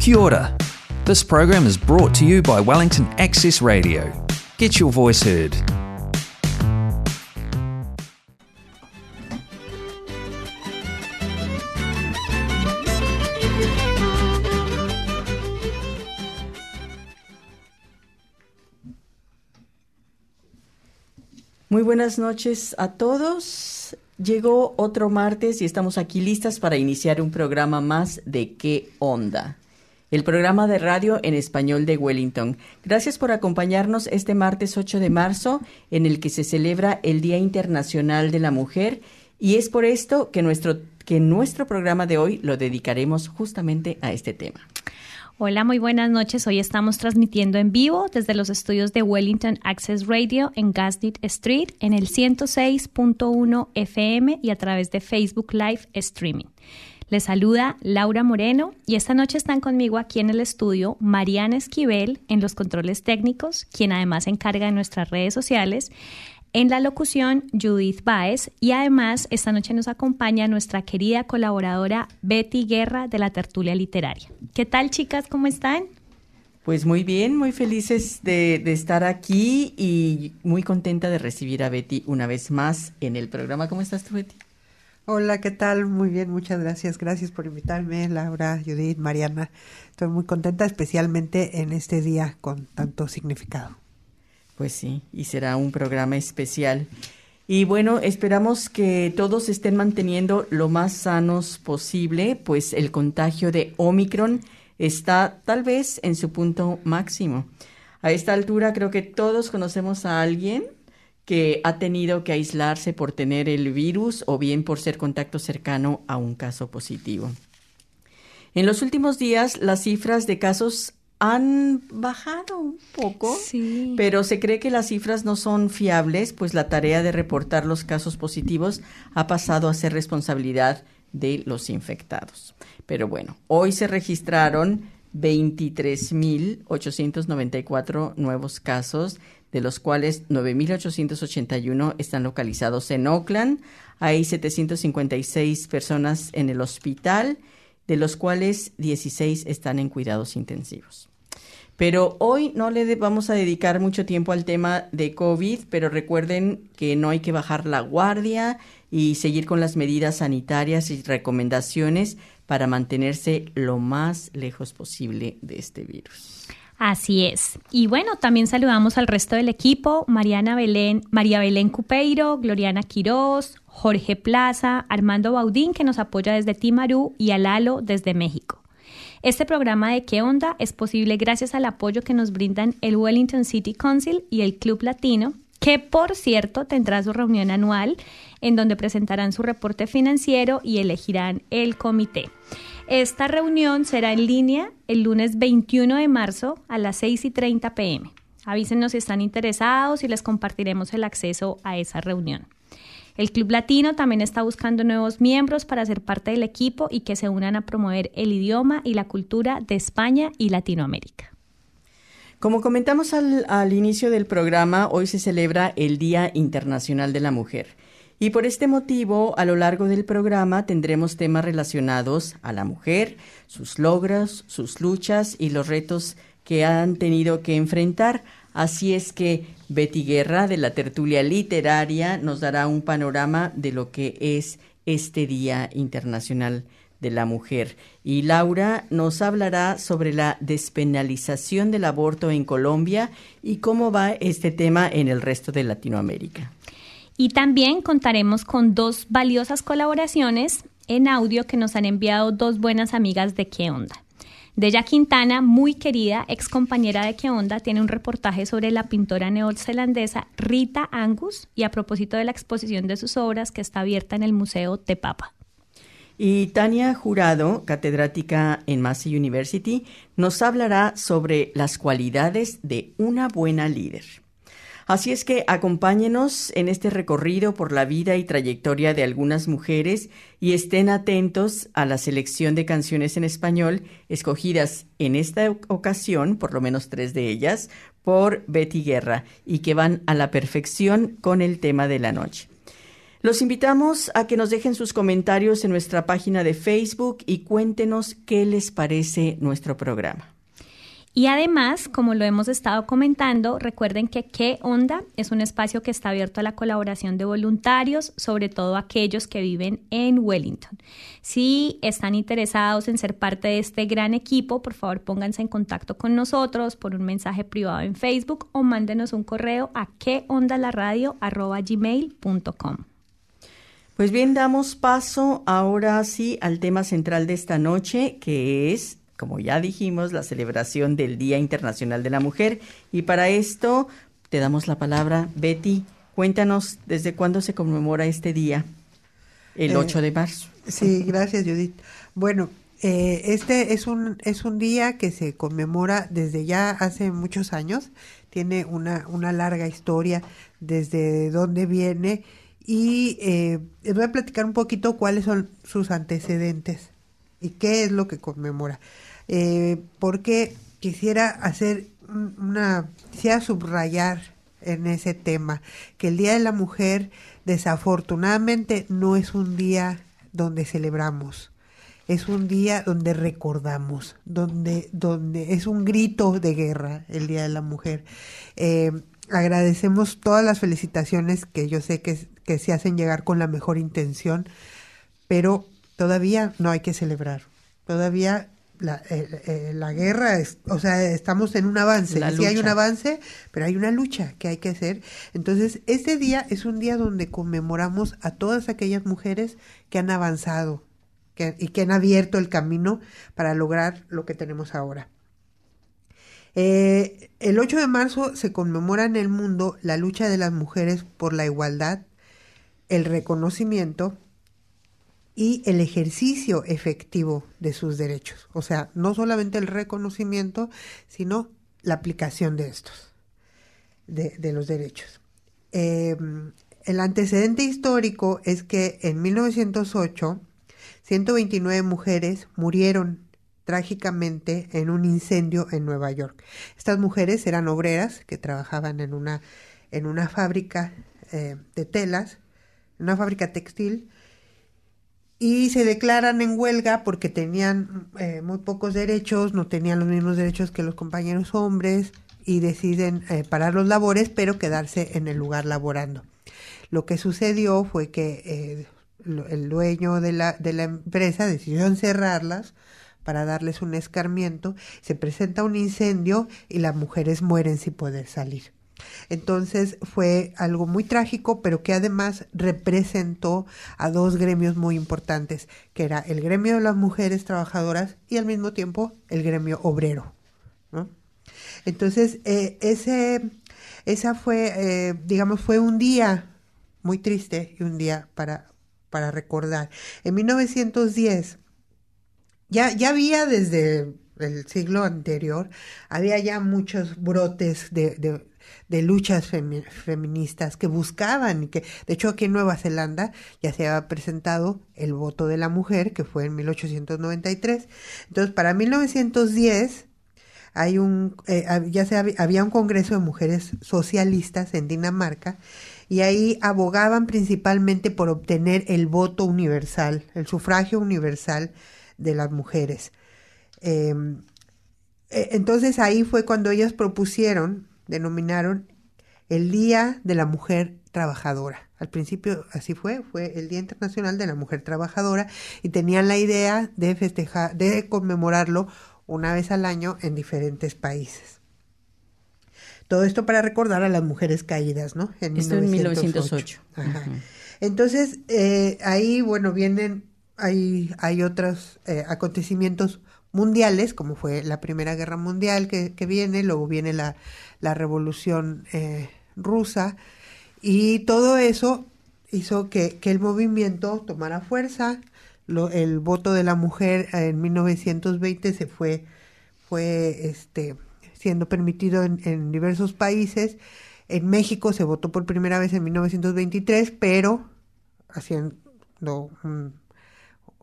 Kia ora. This program is brought to you by Wellington Access Radio. Get your voice heard. Muy buenas noches a todos. Llegó otro martes y estamos aquí listas para iniciar un programa más de ¿Qué onda? El programa de radio en español de Wellington. Gracias por acompañarnos este martes 8 de marzo en el que se celebra el Día Internacional de la Mujer y es por esto que nuestro, que nuestro programa de hoy lo dedicaremos justamente a este tema. Hola, muy buenas noches. Hoy estamos transmitiendo en vivo desde los estudios de Wellington Access Radio en Gaslit Street en el 106.1 FM y a través de Facebook Live Streaming. Les saluda Laura Moreno y esta noche están conmigo aquí en el estudio Mariana Esquivel en los controles técnicos, quien además se encarga de nuestras redes sociales, en la locución, Judith Baez. Y además, esta noche nos acompaña nuestra querida colaboradora Betty Guerra de la Tertulia Literaria. ¿Qué tal, chicas? ¿Cómo están? Pues muy bien, muy felices de, de, estar aquí y muy contenta de recibir a Betty una vez más en el programa. ¿Cómo estás tú, Betty? Hola, ¿qué tal? Muy bien, muchas gracias. Gracias por invitarme, Laura, Judith, Mariana. Estoy muy contenta, especialmente en este día con tanto significado. Pues sí, y será un programa especial. Y bueno, esperamos que todos estén manteniendo lo más sanos posible, pues el contagio de Omicron está tal vez en su punto máximo. A esta altura creo que todos conocemos a alguien que ha tenido que aislarse por tener el virus o bien por ser contacto cercano a un caso positivo. En los últimos días, las cifras de casos han bajado un poco, sí. pero se cree que las cifras no son fiables, pues la tarea de reportar los casos positivos ha pasado a ser responsabilidad de los infectados. Pero bueno, hoy se registraron 23.894 nuevos casos, de los cuales 9.881 están localizados en Oakland. Hay 756 personas en el hospital, de los cuales 16 están en cuidados intensivos. Pero hoy no le vamos a dedicar mucho tiempo al tema de COVID, pero recuerden que no hay que bajar la guardia y seguir con las medidas sanitarias y recomendaciones para mantenerse lo más lejos posible de este virus. Así es. Y bueno, también saludamos al resto del equipo, Mariana Belén, María Belén Cupeiro, Gloriana Quirós, Jorge Plaza, Armando Baudín, que nos apoya desde Timarú, y a Lalo desde México. Este programa de ¿Qué onda? es posible gracias al apoyo que nos brindan el Wellington City Council y el Club Latino, que por cierto tendrá su reunión anual en donde presentarán su reporte financiero y elegirán el comité. Esta reunión será en línea el lunes 21 de marzo a las 6 y 30 pm. Avísenos si están interesados y les compartiremos el acceso a esa reunión. El Club Latino también está buscando nuevos miembros para ser parte del equipo y que se unan a promover el idioma y la cultura de España y Latinoamérica. Como comentamos al, inicio del programa, hoy se celebra el Día Internacional de la Mujer. Y por este motivo, a lo largo del programa tendremos temas relacionados a la mujer, sus logros, sus luchas y los retos que han tenido que enfrentar. Así es que Betty Guerra de la tertulia literaria nos dará un panorama de lo que es este Día Internacional de la Mujer. Y Laura nos hablará sobre la despenalización del aborto en Colombia y cómo va este tema en el resto de Latinoamérica. Y también contaremos con dos valiosas colaboraciones en audio que nos han enviado dos buenas amigas de qué onda. Della Quintana, muy querida ex compañera de ¿Qué onda?, tiene un reportaje sobre la pintora neozelandesa Rita Angus y a propósito de la exposición de sus obras que está abierta en el Museo de Papa. Y Tania Jurado, catedrática en Massey University, nos hablará sobre las cualidades de una buena líder. Así es que acompáñenos en este recorrido por la vida y trayectoria de algunas mujeres y estén atentos a la selección de canciones en español escogidas en esta ocasión, por lo menos tres de ellas, por Betty Guerra y que van a la perfección con el tema de la noche. Los invitamos a que nos dejen sus comentarios en nuestra página de Facebook y cuéntenos qué les parece nuestro programa. Y además, como lo hemos estado comentando, recuerden que ¿Qué Onda? es un espacio que está abierto a la colaboración de voluntarios, sobre todo aquellos que viven en Wellington. Si están interesados en ser parte de este gran equipo, por favor pónganse en contacto con nosotros por un mensaje privado en Facebook o mándenos un correo a queondalaradio.gmail.com. Pues bien, damos paso ahora sí al tema central de esta noche, que es como ya dijimos, la celebración del Día Internacional de la Mujer. Y para esto te damos la palabra, Betty. Cuéntanos desde cuándo se conmemora este día, el 8 eh, de marzo. Sí, gracias, Judith. Bueno, eh, este es un, es un día que se conmemora desde ya hace muchos años. Tiene una, una larga historia desde dónde viene. Y eh, les voy a platicar un poquito cuáles son sus antecedentes y qué es lo que conmemora eh, porque quisiera hacer una, quisiera subrayar en ese tema, que el Día de la Mujer desafortunadamente no es un día donde celebramos, es un día donde recordamos, donde, donde es un grito de guerra el Día de la Mujer. Eh, agradecemos todas las felicitaciones que yo sé que, que se hacen llegar con la mejor intención, pero todavía no hay que celebrar, todavía la, eh, eh, la guerra, es, o sea, estamos en un avance. Sí hay un avance, pero hay una lucha que hay que hacer. Entonces, este día es un día donde conmemoramos a todas aquellas mujeres que han avanzado que, y que han abierto el camino para lograr lo que tenemos ahora. Eh, el 8 de marzo se conmemora en el mundo la lucha de las mujeres por la igualdad, el reconocimiento y el ejercicio efectivo de sus derechos. O sea, no solamente el reconocimiento, sino la aplicación de estos, de, los derechos. Em, el antecedente histórico es que en 1908, 129 mujeres murieron trágicamente en un incendio en Nueva York. Estas mujeres eran obreras que trabajaban en una, en una fábrica eh, de telas, una fábrica textil, y se declaran en huelga porque tenían eh, muy pocos derechos, no tenían los mismos derechos que los compañeros hombres y deciden eh, parar los labores pero quedarse en el lugar laborando. Lo que sucedió fue que el dueño de la, de la empresa decidió encerrarlas para darles un escarmiento, se presenta un incendio y las mujeres mueren sin poder salir. Entonces fue algo muy trágico, pero que además representó a dos gremios muy importantes, que era el gremio de las mujeres trabajadoras y al mismo tiempo el gremio obrero. Entonces, eh, ese, esa fue, eh, digamos, fue un día muy triste y un día para, para recordar. En 1910, ya, ya había desde el siglo anterior, había ya muchos brotes de, de luchas feministas que buscaban, que de hecho aquí en Nueva Zelanda ya se había presentado el voto de la mujer, que fue en 1893. Entonces, para 1910 hay un, eh, ya se había un congreso de mujeres socialistas en Dinamarca y ahí abogaban principalmente por obtener el voto universal, el sufragio universal de las mujeres. Em, e, entonces ahí fue cuando ellas propusieron denominaron el Día de la Mujer Trabajadora. Al principio así fue, fue el Día Internacional de la Mujer Trabajadora y tenían la idea de festejar, de conmemorarlo una vez al año en diferentes países. Todo esto para recordar a las mujeres caídas, ¿no? En esto 1908. en 1908. Entonces, eh, ahí, bueno, vienen, hay, hay otros eh, acontecimientos mundiales, como fue la Primera Guerra Mundial que, que viene, luego viene la, la Revolución eh, Rusa, y todo eso hizo que, que el movimiento tomara fuerza. Lo, el voto de la mujer en 1920 se fue, fue este, siendo permitido en, en diversos países. En México se votó por primera vez en 1923, pero haciendo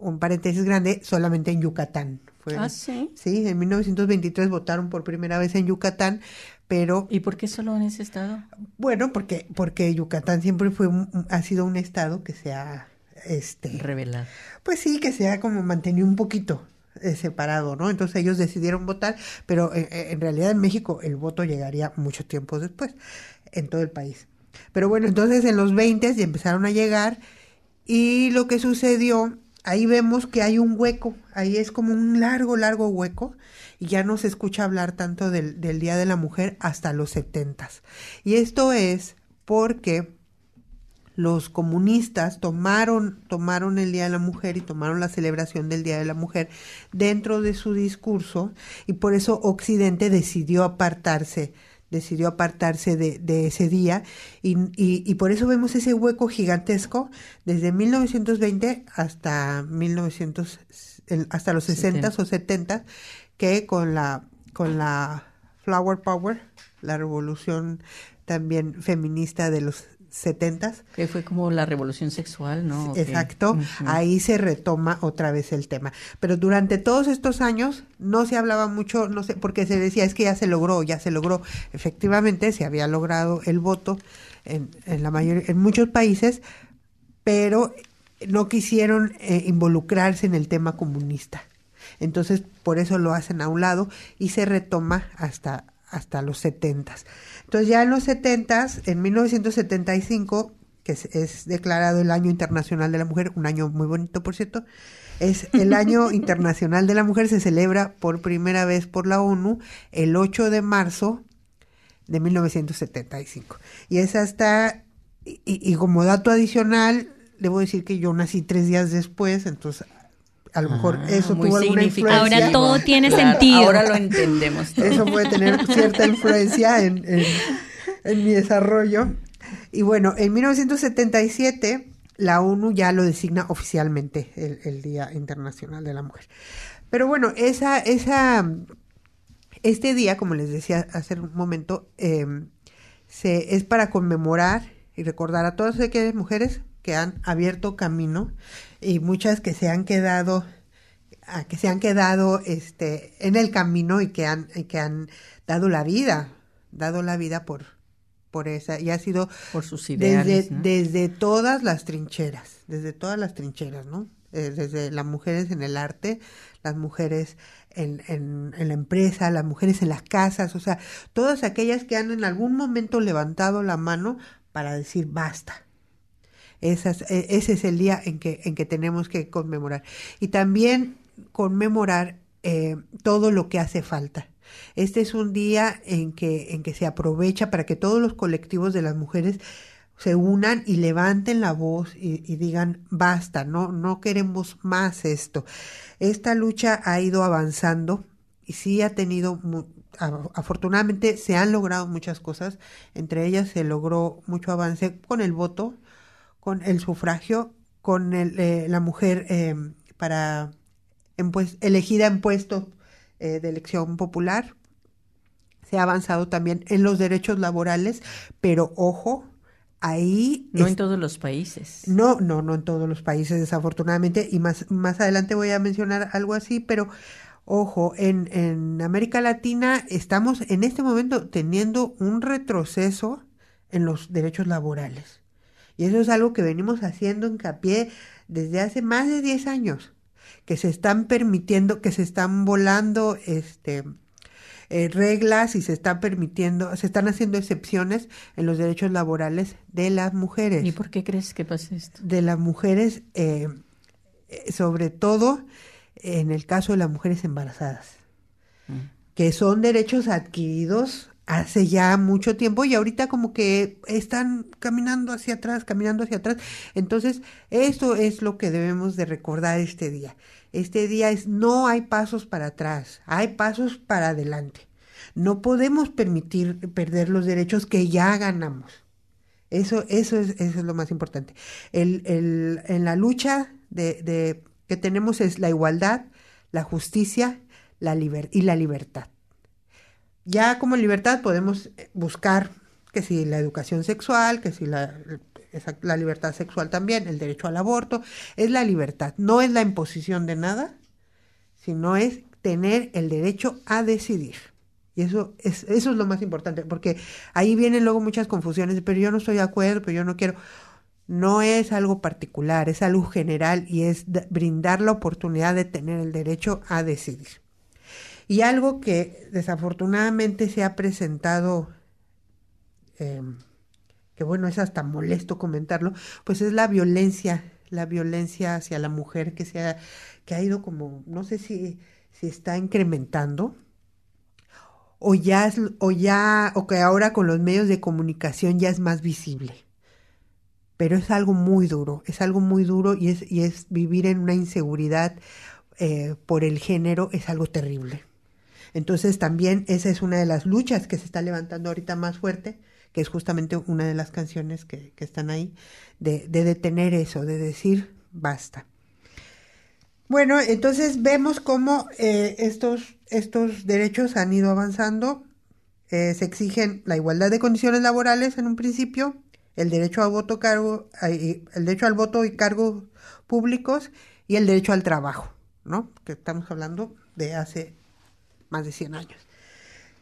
un paréntesis grande, solamente en Yucatán ah, sí. Sí, en 1923 votaron por primera vez en Yucatán, pero ¿Y por qué solo en ese estado? bueno, porque porque Yucatán siempre fue un- ha sido un estado que se ha este Revelar. pues sí, que se ha como mantenido un poquito eh, separado, ¿no? Entonces ellos decidieron votar, pero eh, eh, en realidad en México el voto llegaría mucho tiempo después, en todo el país. Pero bueno, entonces en los 20 ya empezaron a llegar y lo que sucedió, ahí vemos que hay un hueco, ahí es como un largo, largo hueco y ya no se escucha hablar tanto del, Día de la Mujer hasta los 70 Y esto es porque los comunistas tomaron, tomaron el Día de la Mujer y tomaron la celebración del Día de la Mujer dentro de su discurso y por eso Occidente decidió apartarse decidió apartarse de, de ese día y, y- y por eso vemos ese hueco gigantesco desde 1920 hasta 1900 el- hasta los 60 o 70 que con la con la Flower Power la revolución también feminista de los 70 Que fue como la revolución sexual, ¿no? Exacto, ahí se retoma otra vez el tema. Pero durante todos estos años no se hablaba mucho, no sé, porque se decía es que ya se logró, ya se logró. Efectivamente, se había logrado el voto en, en la mayor, en muchos países, pero no quisieron eh, involucrarse en el tema comunista. Entonces, por eso lo hacen a un lado y se retoma hasta, hasta los setentas. Entonces, ya en los setentas, en 1975, que es, es declarado el Año Internacional de la Mujer, un año muy bonito, por cierto, es el Año Internacional de la Mujer, se celebra por primera vez por la ONU el 8 de marzo de 1975. Y es hasta, y, y como dato adicional, debo decir que yo nací tres días después, entonces a lo mejor Ah, eso tuvo alguna influencia. Ahora todo tiene Claro, sentido. Ahora lo entendemos todo. Eso puede tener cierta influencia en, en- en mi desarrollo. Y bueno, en 1977 la ONU ya lo designa oficialmente el, el Día Internacional de la Mujer. Pero bueno, esa, esa, este día, como les decía hace un momento, eh, se, es para conmemorar y recordar a todas aquellas mujeres que han abierto camino y muchas que se han quedado a que se han quedado este en el camino y que han y que han dado la vida dado la vida por por esa y ha sido Por sus ideales, desde ¿no? desde todas las trincheras desde todas las trincheras no Eh, desde las mujeres en el arte las mujeres en, en, en la empresa las mujeres en las casas o sea todas aquellas que han en algún momento levantado la mano para decir basta e- ese es el día en que, en que tenemos que conmemorar. Y también conmemorar eh, todo lo que hace falta. Este es un día en que, en que se aprovecha para que todos los colectivos de las mujeres se unan y levanten la voz y, y digan basta, no, no queremos más esto. Esta lucha ha ido avanzando y sí ha tenido afortunadamente se han logrado muchas cosas, entre ellas se logró mucho avance con el voto, con el sufragio, con el, eh, la mujer eh, para en pues- elegida en puesto eh, de elección popular. Se ha avanzado también en los derechos laborales, pero ojo, ahí No es- en todos los países. no, no, no en todos los países, desafortunadamente, y más, más adelante voy a mencionar algo así, pero ojo, en, en América Latina estamos en este momento teniendo un retroceso en los derechos laborales. Y eso es algo que venimos haciendo hincapié desde hace más de 10 años, que se están permitiendo, que se están volando este, eh, reglas y se están permitiendo, se están haciendo excepciones en los derechos laborales de las mujeres ¿Y por qué crees que pasa esto? de las mujeres, eh, eh, sobre todo en el caso de las mujeres embarazadas, Mm. que son derechos adquiridos hace ya mucho tiempo y ahorita como que están caminando hacia atrás, caminando hacia atrás. Entonces, eso es lo que debemos de recordar este día. Este día es no hay pasos para atrás, hay pasos para adelante. No podemos permitir perder los derechos que ya ganamos. Eso, eso, es, eso es lo más importante. El, el, en la lucha de, de- que tenemos es la igualdad, la justicia la y la libertad. Ya como libertad podemos eh, buscar que si la educación sexual, que si la, la libertad sexual también, el derecho al aborto, es la libertad, no es la imposición de nada, sino es tener el derecho a decidir. Y eso es, eso es lo más importante, porque ahí vienen luego muchas confusiones, pero yo no estoy de acuerdo, pero yo no quiero. No es algo particular, es algo general y es brindar la oportunidad de tener el derecho a decidir. Y algo que desafortunadamente se ha presentado, em, que bueno, es hasta molesto comentarlo, pues es la violencia, la violencia hacia la mujer que se ha, que ha ido como, no sé si, si está incrementando, o ya, es, o ya, o que ahora con los medios de comunicación ya es más visible. Pero es algo muy duro, es algo muy duro y es, y es vivir en una inseguridad eh, por el género, es algo terrible. Entonces también esa es una de las luchas que se está levantando ahorita más fuerte, que es justamente una de las canciones que, que están ahí, de, de detener eso, de decir basta. Bueno, entonces vemos cómo eh, estos, estos derechos han ido avanzando. Eh, se exigen la igualdad de condiciones laborales en un principio, el derecho a voto cargo, el derecho al voto y cargos públicos y el derecho al trabajo, ¿no? Que estamos hablando de hace más de 100 años.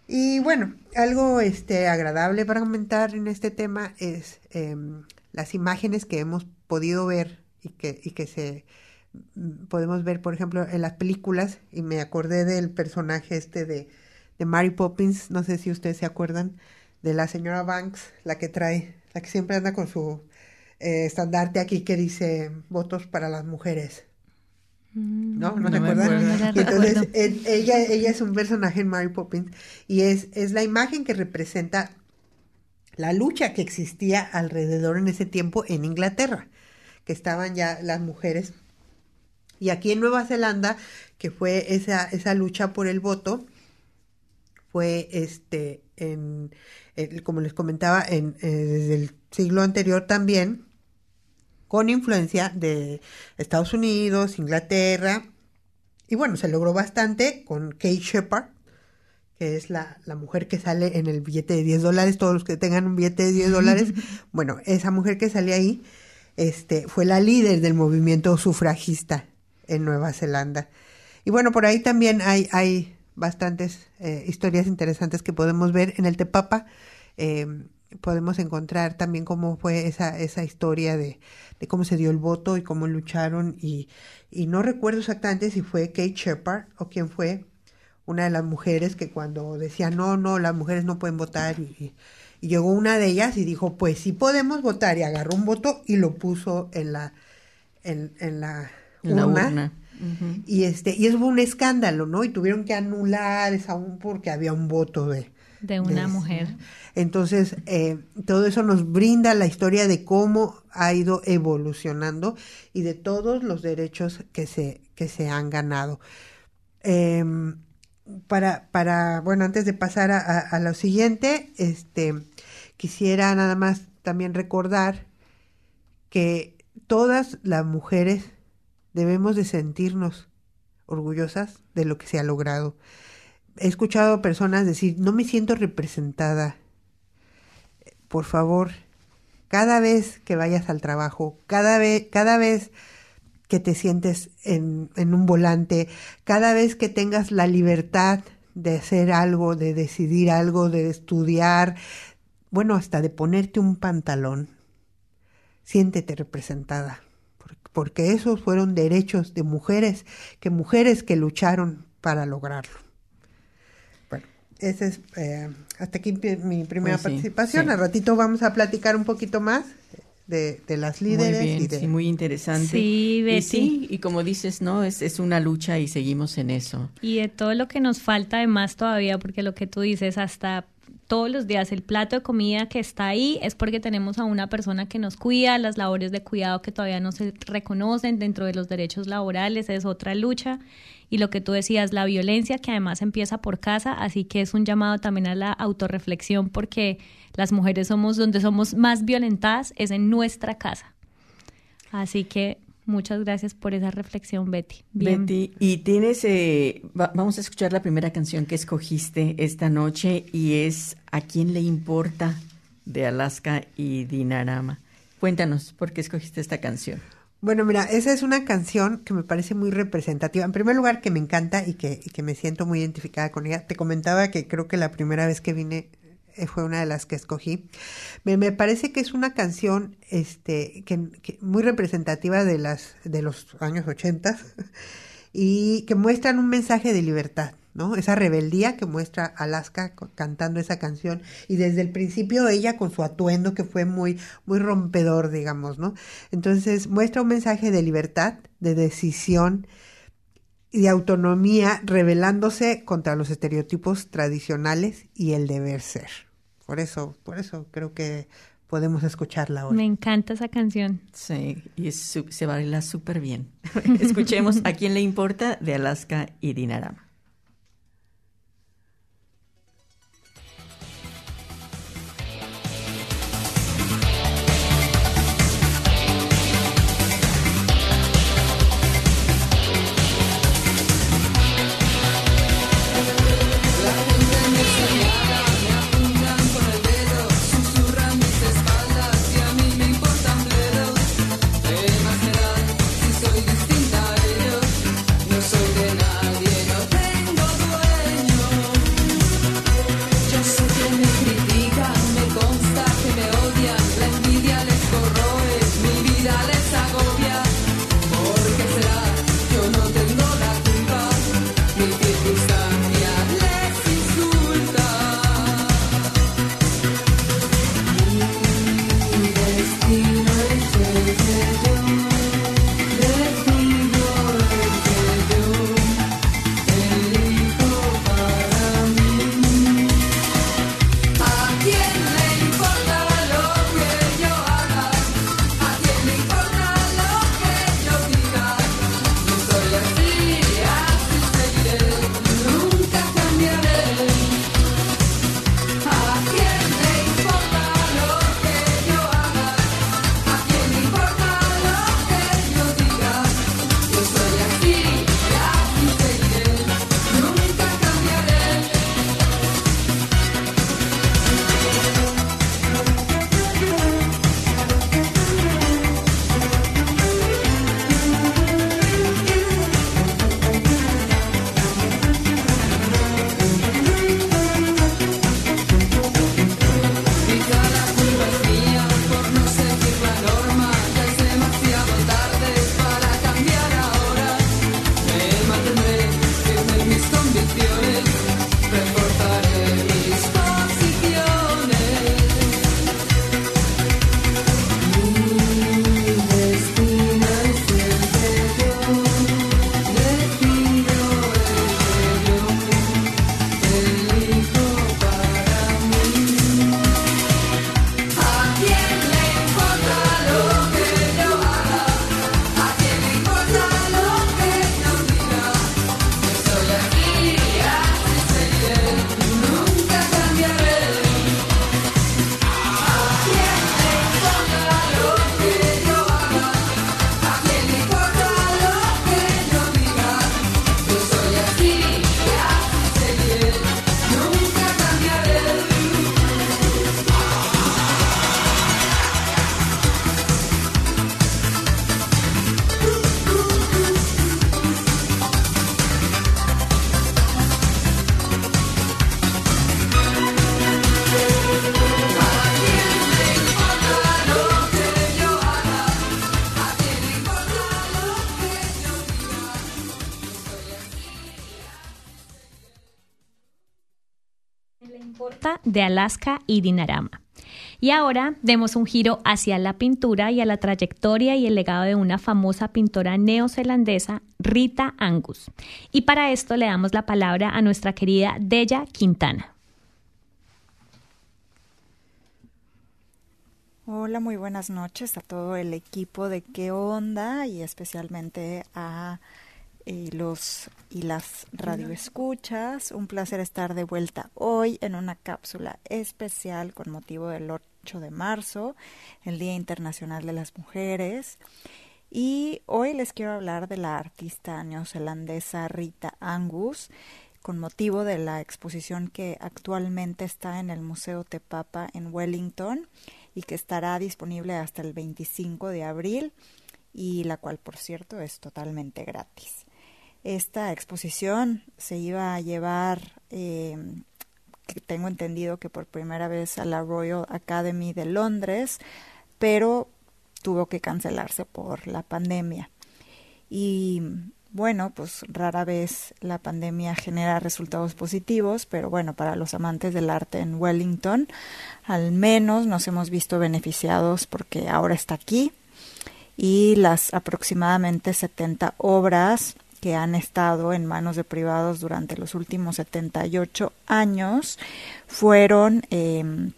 Y bueno, algo este, agradable para comentar en este tema es em, las imágenes que hemos podido ver y que, y que se mm, podemos ver, por ejemplo, en las películas, y me acordé del personaje este de, de Mary Poppins, no sé si ustedes se acuerdan, de la señora Banks, la que trae, la que siempre anda con su eh, estandarte aquí que dice votos para las mujeres. ¿No? ¿No, te acuerdas? entonces, ella, ella es un personaje en Mary Poppins y es, es la imagen que representa la lucha que existía alrededor en ese tiempo en Inglaterra, que estaban ya las mujeres. Y aquí en Nueva Zelanda, que fue esa, esa lucha por el voto, fue este, en, como les comentaba, en, eh, desde el siglo anterior también, con influencia de Estados Unidos, Inglaterra, y bueno, se logró bastante con Kate Shepard, que es la, la, mujer que sale en el billete de 10 dólares, todos los que tengan un billete de 10 dólares, bueno, esa mujer que sale ahí, este, fue la líder del movimiento sufragista en Nueva Zelanda. Y bueno, por ahí también hay, hay bastantes eh, historias interesantes que podemos ver en el Tepapa. Eh, podemos encontrar también cómo fue esa, esa historia de, de cómo se dio el voto y cómo lucharon y, y no recuerdo exactamente si fue Kate Shepard o quién fue una de las mujeres que cuando decía no, no, las mujeres no pueden votar y, y llegó una de ellas y dijo pues sí podemos votar y agarró un voto y lo puso en la en, en la, urna, y este y eso fue un escándalo no y tuvieron que anular esa aún porque había un voto de de una mujer. Entonces, eh, todo eso nos brinda la historia de cómo ha ido evolucionando y de todos los derechos que se, que se han ganado. Em, para, para, bueno, antes de pasar a, a, lo siguiente, este, quisiera nada más también recordar que todas las mujeres debemos de sentirnos orgullosas de lo que se ha logrado he escuchado personas decir, no me siento representada. Por favor, cada vez que vayas al trabajo, cada vez, cada vez que te sientes en, en un volante, cada vez que tengas la libertad de hacer algo, de decidir algo, de estudiar, bueno, hasta de ponerte un pantalón, siéntete representada, porque esos fueron derechos de mujeres, que mujeres que lucharon para lograrlo esa es eh, hasta aquí mi primera pues participación. Al ratito vamos a platicar un poquito más de, las líderes. Muy bien, y sí, muy interesante. Sí, Betty. Y sí, y como dices, ¿no? Es, es una lucha y seguimos en eso. Y de todo lo que nos falta de más todavía, porque lo que tú dices, hasta todos los días el plato de comida que está ahí es porque tenemos a una persona que nos cuida, las labores de cuidado que todavía no se reconocen dentro de los derechos laborales, es otra lucha y lo que tú decías, la violencia que además empieza por casa, así que es un llamado también a la autorreflexión porque las mujeres somos donde somos más violentadas es en nuestra casa. Así que muchas gracias por esa reflexión, Betty. Betty, y tienes, eh, vamos a escuchar la primera canción que escogiste esta noche y es ¿A quién le importa? de Alaska y Dinarama. Cuéntanos, ¿por qué escogiste esta canción? Bueno, mira, esa es una canción que me parece muy representativa. En primer lugar, que me encanta y que, y que me siento muy identificada con ella. Te comentaba que creo que la primera vez que vine eh, fue una de las que escogí. Me, me parece que es una canción este, que, muy representativa de, las, de los años 80 y que muestran un mensaje de libertad. ¿No? Esa rebeldía que muestra Alaska cantando esa canción y desde el principio ella con su atuendo que fue muy muy rompedor, digamos, ¿no? Entonces muestra un mensaje de libertad, de decisión y de autonomía rebelándose contra los estereotipos tradicionales y el deber ser. Por eso, por eso creo que podemos escucharla hoy. Me encanta esa canción. Sí, y se baila súper bien. Escuchemos a quién le importa de Alaska y Dinarama. De Alaska y Dinarama. Y ahora demos un giro hacia la pintura y a la trayectoria y el legado de una famosa pintora neozelandesa, Rita Angus. Y para esto le damos la palabra a nuestra querida Della Quintana. Hola, muy buenas noches a todo el equipo de ¿Qué onda? y especialmente a y los y las radioescuchas. Un placer estar de vuelta hoy en una cápsula especial con motivo del 8 de marzo, el Día Internacional de las Mujeres. Y hoy les quiero hablar de la artista neozelandesa Rita Angus, con motivo de la exposición que actualmente está en el Museo Tepapa en Wellington y que estará disponible hasta el 25 de abril y la cual, por cierto, es totalmente gratis. Esta exposición se iba a llevar, eh, tengo entendido que por primera vez a la Royal Academy de Londres, pero tuvo que cancelarse por la pandemia. Y bueno, pues rara vez la pandemia genera resultados positivos, pero bueno, para los amantes del arte en Wellington, al menos nos hemos visto beneficiados porque ahora está aquí y las aproximadamente 70 obras que han estado en manos de privados durante los últimos 78 años fueron em,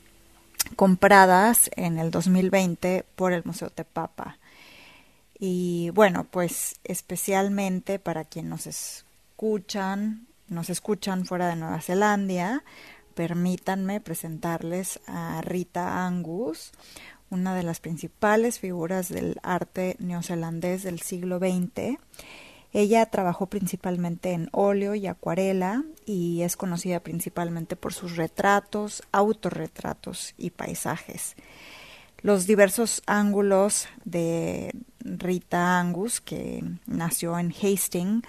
compradas en el 2020 por el Museo Tepapa y bueno, pues especialmente para quienes nos escuchan, nos escuchan fuera de Nueva Zelanda, permítanme presentarles a Rita Angus, una de las principales figuras del arte neozelandés del siglo XX. Ella trabajó principalmente en óleo y acuarela y es conocida principalmente por sus retratos, autorretratos y paisajes. Los diversos ángulos de Rita Angus, que nació en Hastings,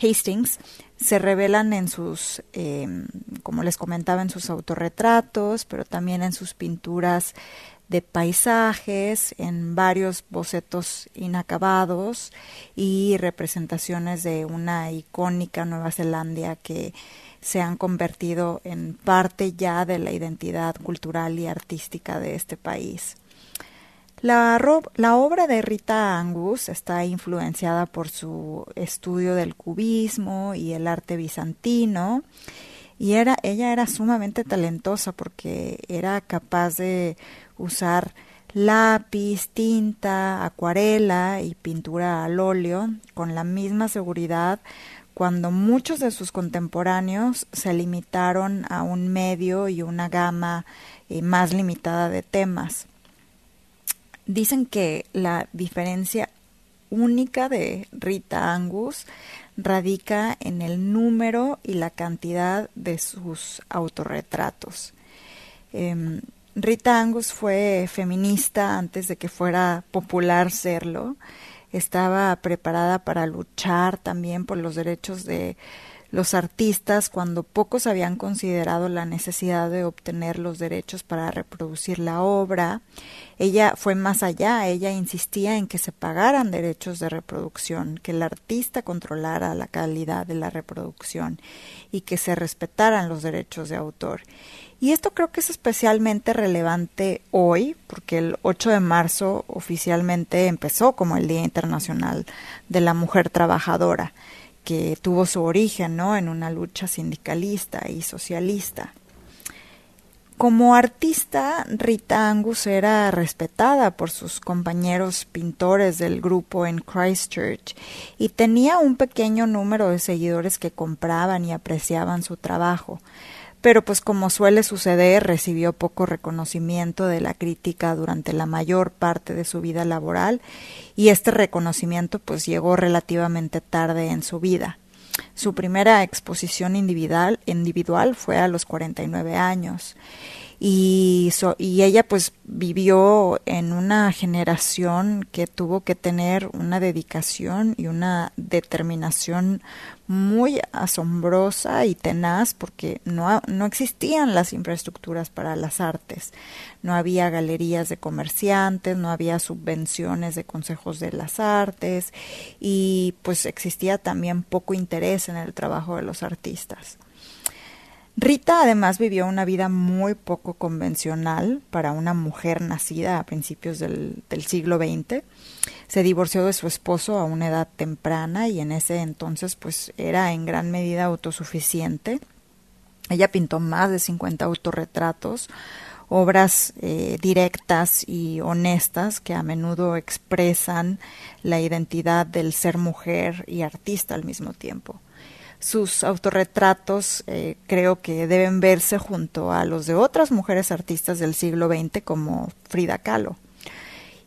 Hastings se revelan en sus, em, como les comentaba, en sus autorretratos, pero también en sus pinturas de paisajes, en varios bocetos inacabados y representaciones de una icónica Nueva Zelanda que se han convertido en parte ya de la identidad cultural y artística de este país. La, la, obra de Rita Angus está influenciada por su estudio del cubismo y el arte bizantino y era ella era sumamente talentosa porque era capaz de usar lápiz, tinta, acuarela y pintura al óleo con la misma seguridad cuando muchos de sus contemporáneos se limitaron a un medio y una gama eh, más limitada de temas. Dicen que la diferencia única de Rita Angus radica en el número y la cantidad de sus autorretratos. Em, Rita Angus fue feminista antes de que fuera popular serlo. Estaba preparada para luchar también por los derechos de los artistas cuando pocos habían considerado la necesidad de obtener los derechos para reproducir la obra. Ella fue más allá, ella insistía en que se pagaran derechos de reproducción, que el artista controlara la calidad de la reproducción y que se respetaran los derechos de autor. Y esto creo que es especialmente relevante hoy, porque el 8 de marzo oficialmente empezó como el Día Internacional de la Mujer Trabajadora que tuvo su origen ¿no? en una lucha sindicalista y socialista. Como artista, Rita Angus era respetada por sus compañeros pintores del grupo en Christchurch y tenía un pequeño número de seguidores que compraban y apreciaban su trabajo pero pues como suele suceder recibió poco reconocimiento de la crítica durante la mayor parte de su vida laboral y este reconocimiento pues llegó relativamente tarde en su vida. Su primera exposición individual, individual fue a los 49 años y, y ella pues vivió en una generación que tuvo que tener una dedicación y una determinación muy asombrosa y tenaz porque no, no existían las infraestructuras para las artes, no había galerías de comerciantes, no había subvenciones de consejos de las artes y pues existía también poco interés en el trabajo de los artistas. Rita además vivió una vida muy poco convencional para una mujer nacida a principios del, siglo XX. Se divorció de su esposo a una edad temprana y en ese entonces pues era en gran medida autosuficiente. Ella pintó más de 50 autorretratos, obras eh, directas y honestas que a menudo expresan la identidad del ser mujer y artista al mismo tiempo sus autorretratos eh, creo que deben verse junto a los de otras mujeres artistas del siglo XX como Frida Kahlo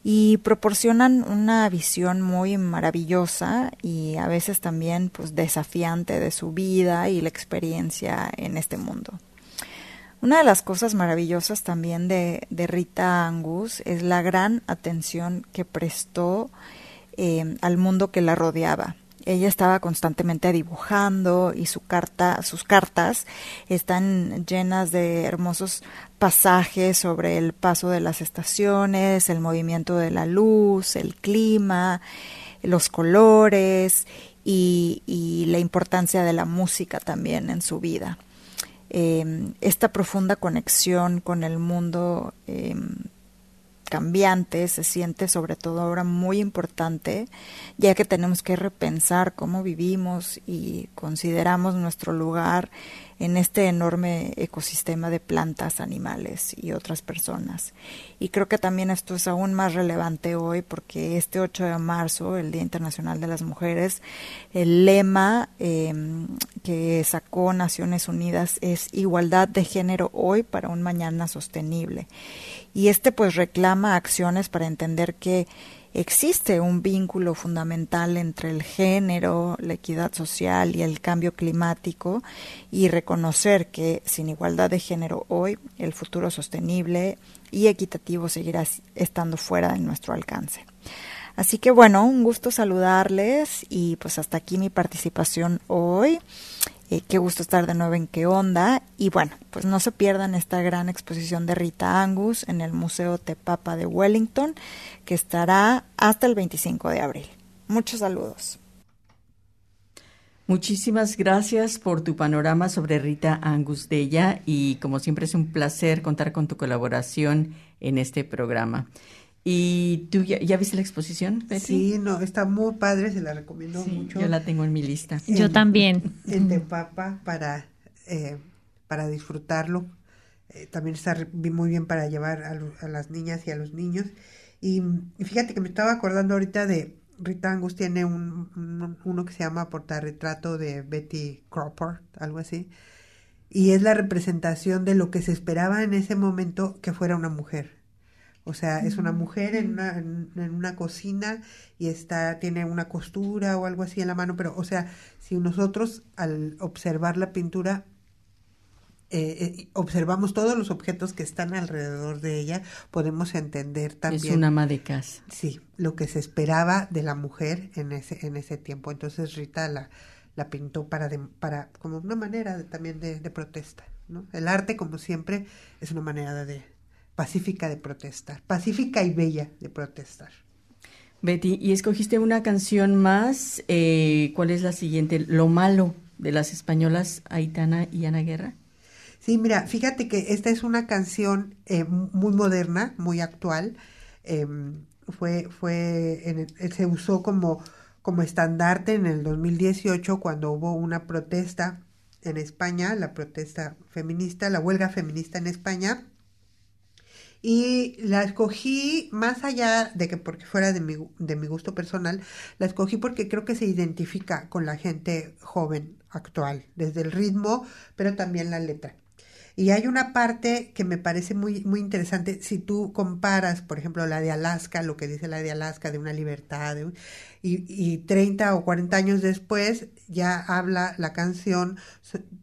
y proporcionan una visión muy maravillosa y a veces también pues desafiante de su vida y la experiencia en este mundo. Una de las cosas maravillosas también de, de Rita Angus es la gran atención que prestó eh, al mundo que la rodeaba. Ella estaba constantemente dibujando y su carta, sus cartas están llenas de hermosos pasajes sobre el paso de las estaciones, el movimiento de la luz, el clima, los colores y, y la importancia de la música también en su vida. Eh, esta profunda conexión con el mundo eh, cambiante se siente sobre todo ahora muy importante, ya que tenemos que repensar cómo vivimos y consideramos nuestro lugar en este enorme ecosistema de plantas, animales y otras personas. Y creo que también esto es aún más relevante hoy porque este 8 de marzo, el Día Internacional de las Mujeres, el lema eh, que sacó Naciones Unidas es igualdad de género hoy para un mañana sostenible. Y este pues reclama acciones para entender que existe un vínculo fundamental entre el género, la equidad social y el cambio climático y reconocer que sin igualdad de género hoy el futuro sostenible y equitativo seguirá estando fuera de nuestro alcance. Así que bueno, un gusto saludarles y pues hasta aquí mi participación hoy. Eh, qué gusto estar de nuevo en qué onda. Y bueno, pues no se pierdan esta gran exposición de Rita Angus en el Museo Tepapa de Wellington, que estará hasta el 25 de abril. Muchos saludos. Muchísimas gracias por tu panorama sobre Rita Angus Della y como siempre es un placer contar con tu colaboración en este programa. ¿Y tú ya, viste la exposición? Sí, no, está muy padre, se la recomiendo mucho. Yo la tengo en mi lista. yo también. En Tepapa para, eh, para disfrutarlo. Eh, también está muy bien para llevar a, las niñas y a los niños. Y, fíjate que me estaba acordando ahorita de Rita Angus tiene un, uno que se llama Portarretrato de Betty Crawford, algo así. Y es la representación de lo que se esperaba en ese momento que fuera una mujer o sea, es una mujer en una, en, una cocina y está, tiene una costura o algo así en la mano, pero, o sea, si nosotros al observar la pintura eh, eh, observamos todos los objetos que están alrededor de ella, podemos entender también. Es una ama de casa. Sí, lo que se esperaba de la mujer en ese, en ese tiempo. Entonces Rita la, la pintó para, para como una manera también de, de, protesta. ¿no? El arte, como siempre, es una manera de, pacífica de protestar, pacífica y bella de protestar. Betty, y escogiste una canción más. Eh, ¿Cuál es la siguiente? Lo malo de las españolas Aitana y Ana Guerra. Sí, mira, fíjate que esta es una canción eh, muy moderna, muy actual. Em, fue, fue, se usó como, como estandarte en el 2018 cuando hubo una protesta en España, la protesta feminista, la huelga feminista en España y la escogí más allá de que porque fuera de mi, de mi gusto personal, la escogí porque creo que se identifica con la gente joven actual, desde el ritmo, pero también la letra. Y hay una parte que me parece muy, muy interesante, si tú comparas, por ejemplo, la de Alaska, lo que dice la de Alaska, de una libertad, y, y 30 o 40 años después ya habla la canción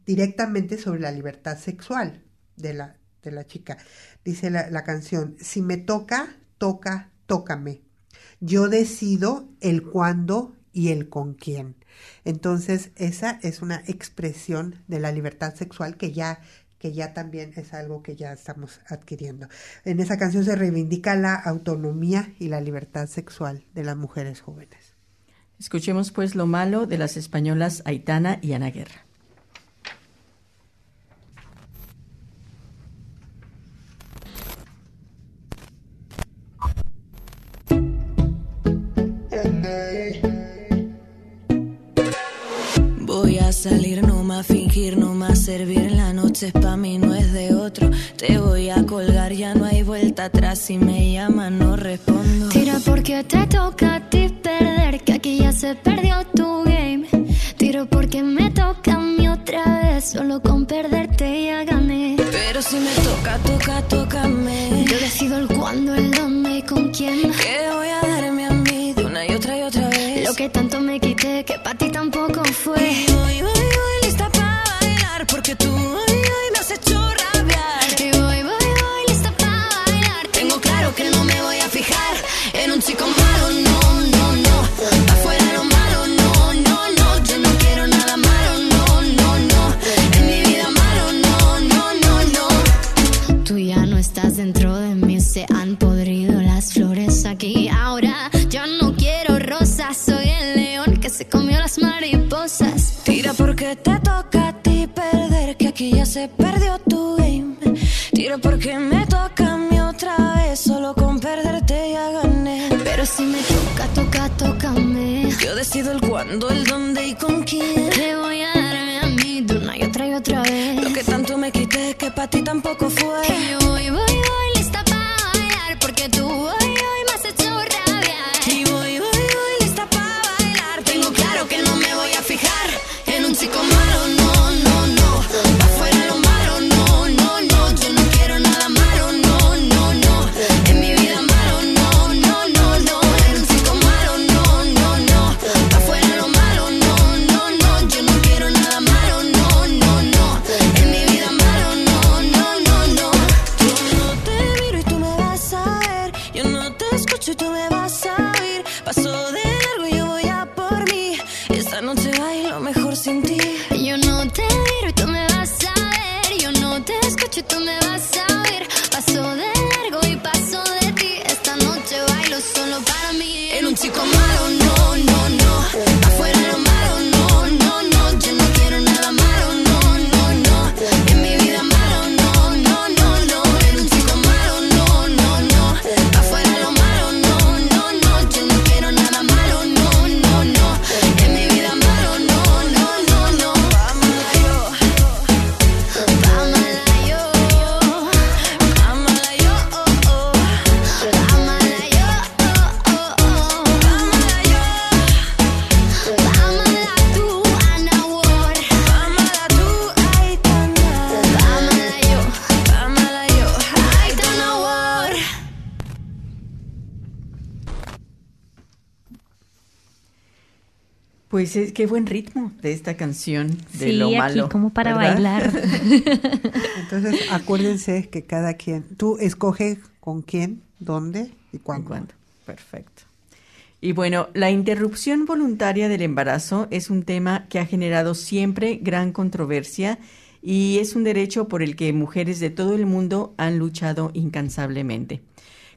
directamente sobre la libertad sexual de la, de la chica dice la, canción, si me toca, toca, tócame. Yo decido el cuándo y el con quién. Entonces, esa es una expresión de la libertad sexual que ya que ya también es algo que ya estamos adquiriendo. En esa canción se reivindica la autonomía y la libertad sexual de las mujeres jóvenes. Escuchemos pues lo malo de las españolas Aitana y Ana Guerra. Salir, no más fingir, no más servir. La noche pa' mí, no es de otro. Te voy a colgar, ya no hay vuelta atrás. Si me llaman, no respondo. Tira porque te toca a ti perder, que aquí ya se perdió tu game. Tiro porque me toca a mí otra vez, solo con perderte ya gané. Pero si me toca, toca, tócame. Yo decido el cuándo, el dónde y con que para ti tampoco fue ti tampoco fue. Qué buen ritmo de esta canción de sí, lo aquí malo. como para ¿verdad? bailar. Entonces, acuérdense que cada quien, tú escoge con quién, dónde y ¿Y cuándo. cuándo? Perfecto. Y bueno, la interrupción voluntaria del embarazo es un tema que ha generado siempre gran controversia y es un derecho por el que mujeres de todo el mundo han luchado incansablemente.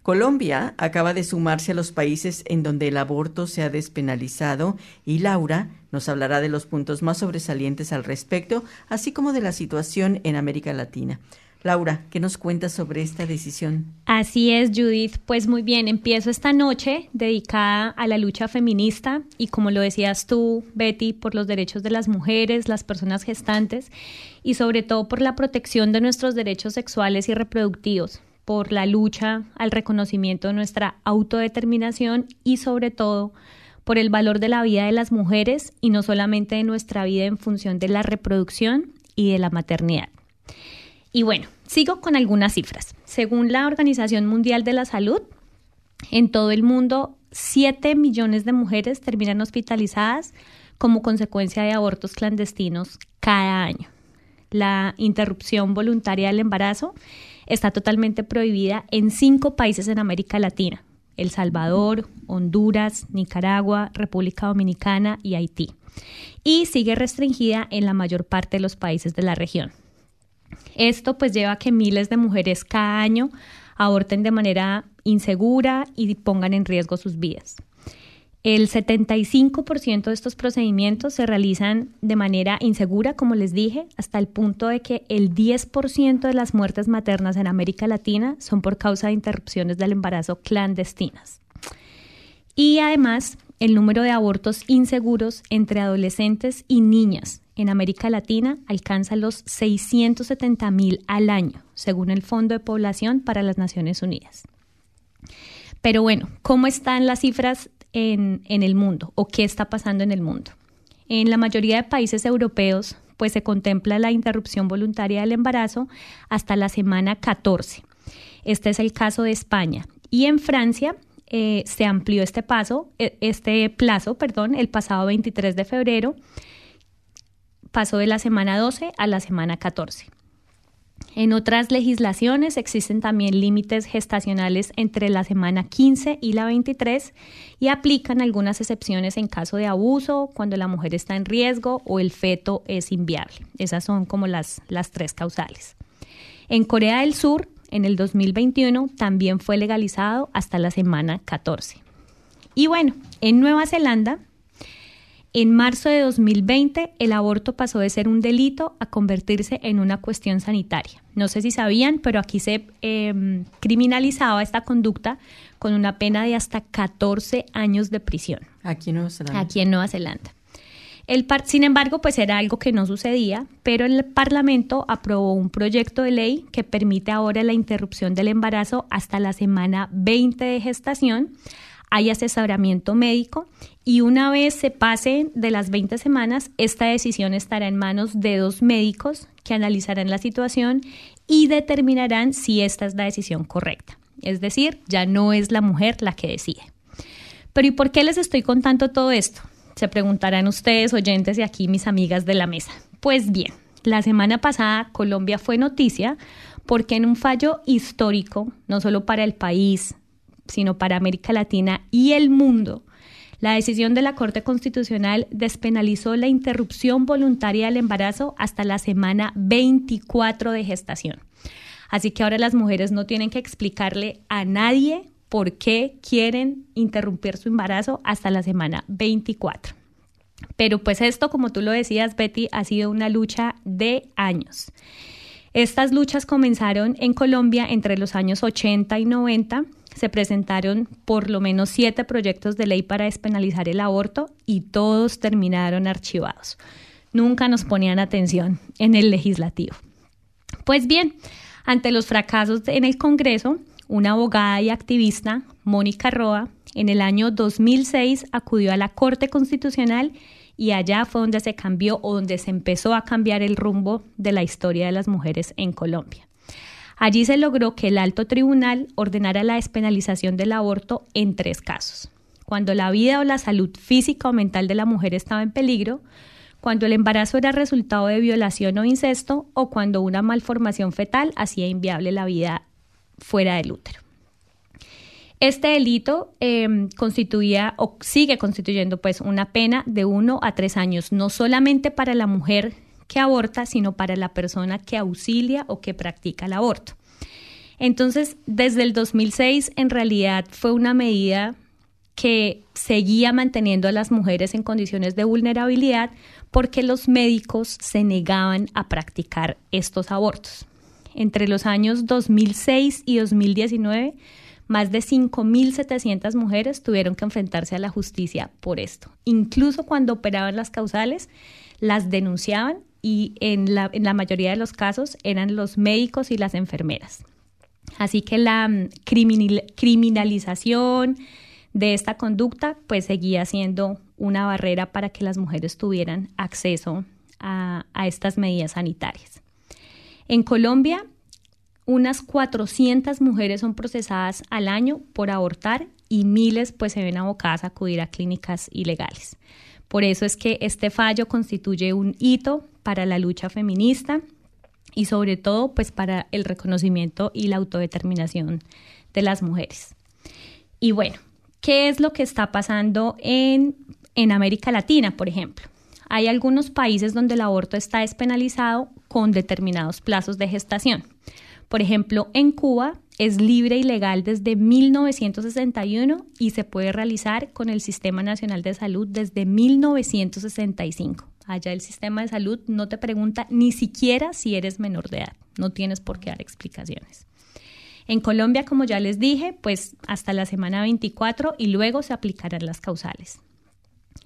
Colombia acaba de sumarse a los países en donde el aborto se ha despenalizado y Laura nos hablará de los puntos más sobresalientes al respecto, así como de la situación en América Latina. Laura, ¿qué nos cuentas sobre esta decisión? Así es, Judith. Pues muy bien, empiezo esta noche dedicada a la lucha feminista y como lo decías tú, Betty, por los derechos de las mujeres, las personas gestantes y sobre todo por la protección de nuestros derechos sexuales y reproductivos, por la lucha al reconocimiento de nuestra autodeterminación y sobre todo por el valor de la vida de las mujeres y no solamente de nuestra vida en función de la reproducción y de la maternidad. Y bueno, sigo con algunas cifras. Según la Organización Mundial de la Salud, en todo el mundo, 7 millones de mujeres terminan hospitalizadas como consecuencia de abortos clandestinos cada año. La interrupción voluntaria del embarazo está totalmente prohibida en cinco países en América Latina. El Salvador, Honduras, Nicaragua, República Dominicana y Haití. Y sigue restringida en la mayor parte de los países de la región. Esto pues lleva a que miles de mujeres cada año aborten de manera insegura y pongan en riesgo sus vidas. El 75% de estos procedimientos se realizan de manera insegura, como les dije, hasta el punto de que el 10% de las muertes maternas en América Latina son por causa de interrupciones del embarazo clandestinas. Y además, el número de abortos inseguros entre adolescentes y niñas en América Latina alcanza los 670 mil al año, según el Fondo de Población para las Naciones Unidas. Pero bueno, ¿cómo están las cifras en, el mundo o qué está pasando en el mundo? En la mayoría de países europeos, pues se contempla la interrupción voluntaria del embarazo hasta la semana 14. Este es el caso de España. Y en Francia eh, se amplió este paso, este plazo, perdón, el pasado 23 de febrero pasó de la semana 12 a la semana 14. En otras legislaciones existen también límites gestacionales entre la semana 15 y la 23 y aplican algunas excepciones en caso de abuso, cuando la mujer está en riesgo o el feto es inviable. Esas son como las, las tres causales. En Corea del Sur, en el 2021, también fue legalizado hasta la semana 14. Y bueno, en Nueva Zelanda, En marzo de 2020, el aborto pasó de ser un delito a convertirse en una cuestión sanitaria. No sé si sabían, pero aquí se eh, criminalizaba esta conducta con una pena de hasta 14 años de prisión. Aquí en Nueva Zelanda. Aquí en Nueva Zelanda. El par- sin embargo, pues era algo que no sucedía, pero el Parlamento aprobó un proyecto de ley que permite ahora la interrupción del embarazo hasta la semana 20 de gestación. Hay asesoramiento médico y una vez se pasen de las 20 semanas, esta decisión estará en manos de dos médicos que analizarán la situación y determinarán si esta es la decisión correcta. Es decir, ya no es la mujer la que decide. Pero ¿y por qué les estoy contando todo esto? Se preguntarán ustedes, oyentes y aquí mis amigas de la mesa. Pues bien, la semana pasada Colombia fue noticia porque en un fallo histórico, no solo para el país, sino para América Latina y el mundo, la decisión de la Corte Constitucional despenalizó la interrupción voluntaria del embarazo hasta la semana 24 de gestación. Así que ahora las mujeres no tienen que explicarle a nadie por qué quieren interrumpir su embarazo hasta la semana 24. Pero pues esto, como tú lo decías, Betty, ha sido una lucha de años. Estas luchas comenzaron en Colombia entre los años 80 y 90. Se presentaron por lo menos siete proyectos de ley para despenalizar el aborto y todos terminaron archivados. Nunca nos ponían atención en el legislativo. Pues bien, ante los fracasos en el Congreso, una abogada y activista, Mónica Roa, en el año 2006 acudió a la Corte Constitucional y allá fue donde se cambió o donde se empezó a cambiar el rumbo de la historia de las mujeres en Colombia. Allí se logró que el alto tribunal ordenara la despenalización del aborto en tres casos. Cuando la vida o la salud física o mental de la mujer estaba en peligro, cuando el embarazo era resultado de violación o incesto o cuando una malformación fetal hacía inviable la vida fuera del útero. Este delito eh, constituía o sigue constituyendo pues una pena de uno a tres años, no solamente para la mujer que aborta, sino para la persona que auxilia o que practica el aborto. Entonces, desde el 2006, en realidad fue una medida que seguía manteniendo a las mujeres en condiciones de vulnerabilidad porque los médicos se negaban a practicar estos abortos. Entre los años 2006 y 2019, más de 5.700 mujeres tuvieron que enfrentarse a la justicia por esto. Incluso cuando operaban las causales, las denunciaban y en la, en la mayoría de los casos eran los médicos y las enfermeras. Así que la mm, criminal, criminalización de esta conducta pues seguía siendo una barrera para que las mujeres tuvieran acceso a, a estas medidas sanitarias. En Colombia, unas 400 mujeres son procesadas al año por abortar y miles pues se ven abocadas a acudir a clínicas ilegales. Por eso es que este fallo constituye un hito para la lucha feminista y sobre todo pues para el reconocimiento y la autodeterminación de las mujeres. Y bueno, ¿qué es lo que está pasando en, en América Latina, por ejemplo? Hay algunos países donde el aborto está despenalizado con determinados plazos de gestación. Por ejemplo, en Cuba es libre y legal desde 1961 y se puede realizar con el Sistema Nacional de Salud desde 1965. Allá el sistema de salud no te pregunta ni siquiera si eres menor de edad, no tienes por qué dar explicaciones. En Colombia, como ya les dije, pues hasta la semana 24 y luego se aplicarán las causales.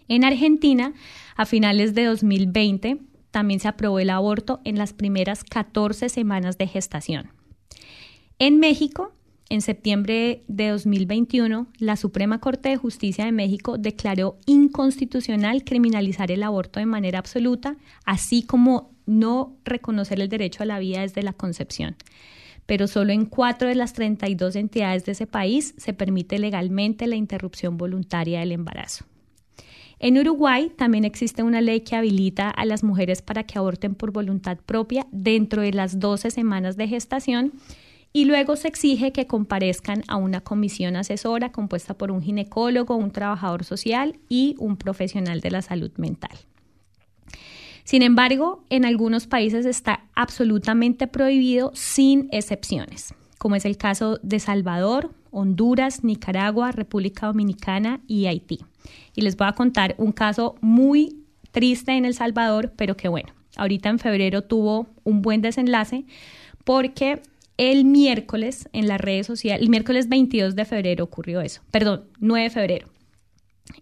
En Argentina, a finales de 2020, también se aprobó el aborto en las primeras 14 semanas de gestación. En México, en septiembre de 2021, la Suprema Corte de Justicia de México declaró inconstitucional criminalizar el aborto de manera absoluta, así como no reconocer el derecho a la vida desde la concepción. Pero solo en cuatro de las 32 entidades de ese país se permite legalmente la interrupción voluntaria del embarazo. En Uruguay también existe una ley que habilita a las mujeres para que aborten por voluntad propia dentro de las 12 semanas de gestación y luego se exige que comparezcan a una comisión asesora compuesta por un ginecólogo, un trabajador social y un profesional de la salud mental. Sin embargo, en algunos países está absolutamente prohibido sin excepciones, como es el caso de Salvador, Honduras, Nicaragua, República Dominicana y Haití. Y les voy a contar un caso muy triste en El Salvador, pero que bueno, ahorita en febrero tuvo un buen desenlace porque el miércoles en las redes sociales, el miércoles 22 de febrero ocurrió eso, perdón, 9 de febrero.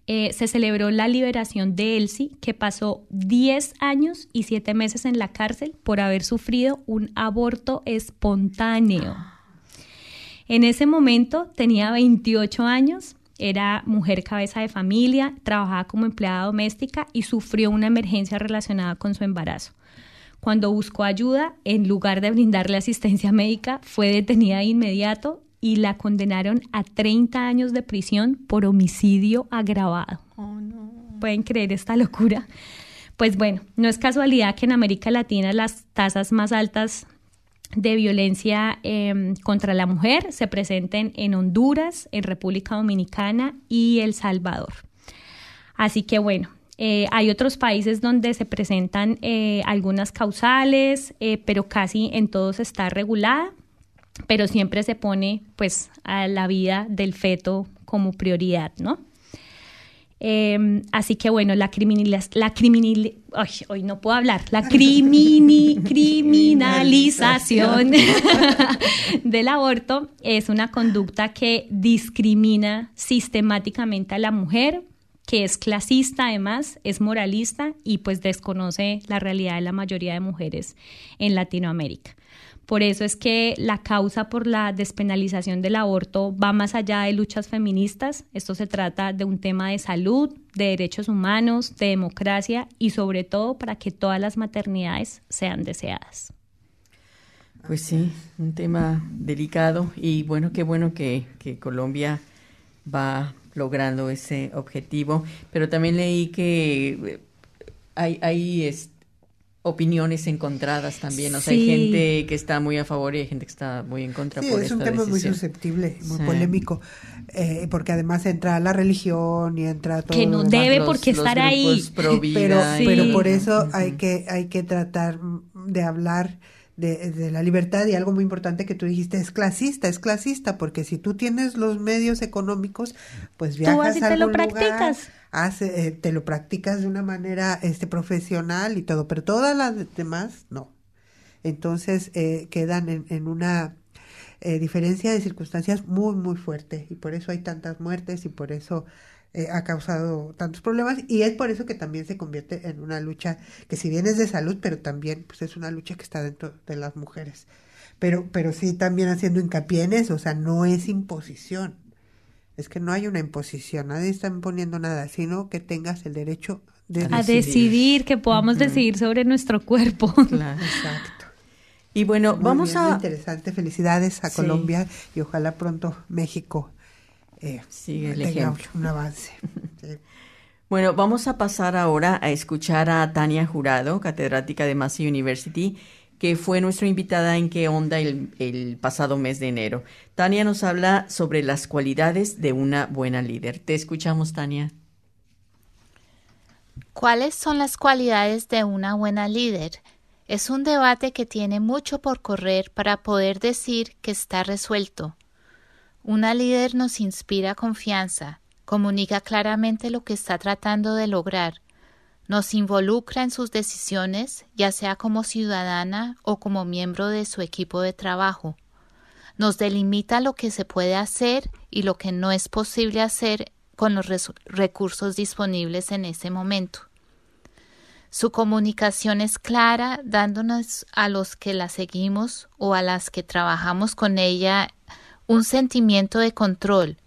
eh, se celebró la liberación de Elsie, que pasó 10 años y 7 meses en la cárcel por haber sufrido un aborto espontáneo. En ese momento tenía 28 años, era mujer cabeza de familia, trabajaba como empleada doméstica y sufrió una emergencia relacionada con su embarazo. Cuando buscó ayuda, en lugar de brindarle asistencia médica, fue detenida de inmediato y la condenaron a 30 años de prisión por homicidio agravado. ¿Pueden creer esta locura? Pues bueno, no es casualidad que en América Latina las tasas más altas de violencia eh, contra la mujer se presenten en Honduras, en República Dominicana y El Salvador. Así que bueno, eh, hay otros países donde se presentan eh, algunas causales, eh, pero casi en todos está regulada, pero siempre se pone pues a la vida del feto como prioridad, ¿no? Eh, así que bueno, la criminalización, la criminal, ay, hoy no puedo hablar, la crimini, criminalización del aborto es una conducta que discrimina sistemáticamente a la mujer, que es clasista además, es moralista y pues desconoce la realidad de la mayoría de mujeres en Latinoamérica. Por eso es que la causa por la despenalización del aborto va más allá de luchas feministas. Esto se trata de un tema de salud, de derechos humanos, de democracia y sobre todo para que todas las maternidades sean deseadas. Pues sí, un tema delicado y bueno, qué bueno que, Colombia va logrando ese objetivo, pero también leí que eh, hay, hay es- opiniones encontradas también, o sea, hay Sí. gente que está muy a favor y hay gente que está muy en contra Sí, por es un tema muy susceptible, muy Sí. polémico, eh, porque además entra la religión y entra todo. Que lo no demás. debe Los- por qué los estar ahí. pero, pero por eso hay que hay que tratar de hablar de, de la libertad y algo muy importante que tú dijiste es clasista es clasista porque si tú tienes los medios económicos pues viajas vas y a te lo lugar, practicas. hace- eh, te lo practicas de una manera este profesional y todo pero todas las demás no entonces eh, quedan en, en una eh, diferencia de circunstancias muy muy fuerte y por eso hay tantas muertes y por eso eh, ha causado tantos problemas y es por eso que también se convierte en una lucha que si bien es de salud pero también pues es una lucha que está dentro de las mujeres pero pero sí también haciendo hincapié en eso o sea no es imposición es que no hay una imposición nadie está imponiendo nada sino que tengas el derecho de A decidir. decidir, que podamos decidir sobre nuestro cuerpo. Claro. exacto Y bueno, Muy vamos bien, muy a... interesante felicidades a Sí. Colombia y ojalá pronto México eh, Sigue el tenga ejemplo. un avance Sí. Bueno, vamos a pasar ahora a escuchar a Tania Jurado, catedrática de Massey University, que fue nuestra invitada en qué onda el, el pasado mes de enero. Tania nos habla sobre las cualidades de una buena líder. Te escuchamos, Tania. ¿Cuáles son las cualidades de una buena líder? Es un debate que tiene mucho por correr para poder decir que está resuelto. Una líder nos inspira confianza, comunica claramente lo que está tratando de lograr, nos involucra en sus decisiones, ya sea como ciudadana o como miembro de su equipo de trabajo. Nos delimita lo que se puede hacer y lo que no es posible hacer con los recursos disponibles en ese momento. Su comunicación es clara, dándonos a los que la seguimos o a las que trabajamos con ella un sentimiento de control.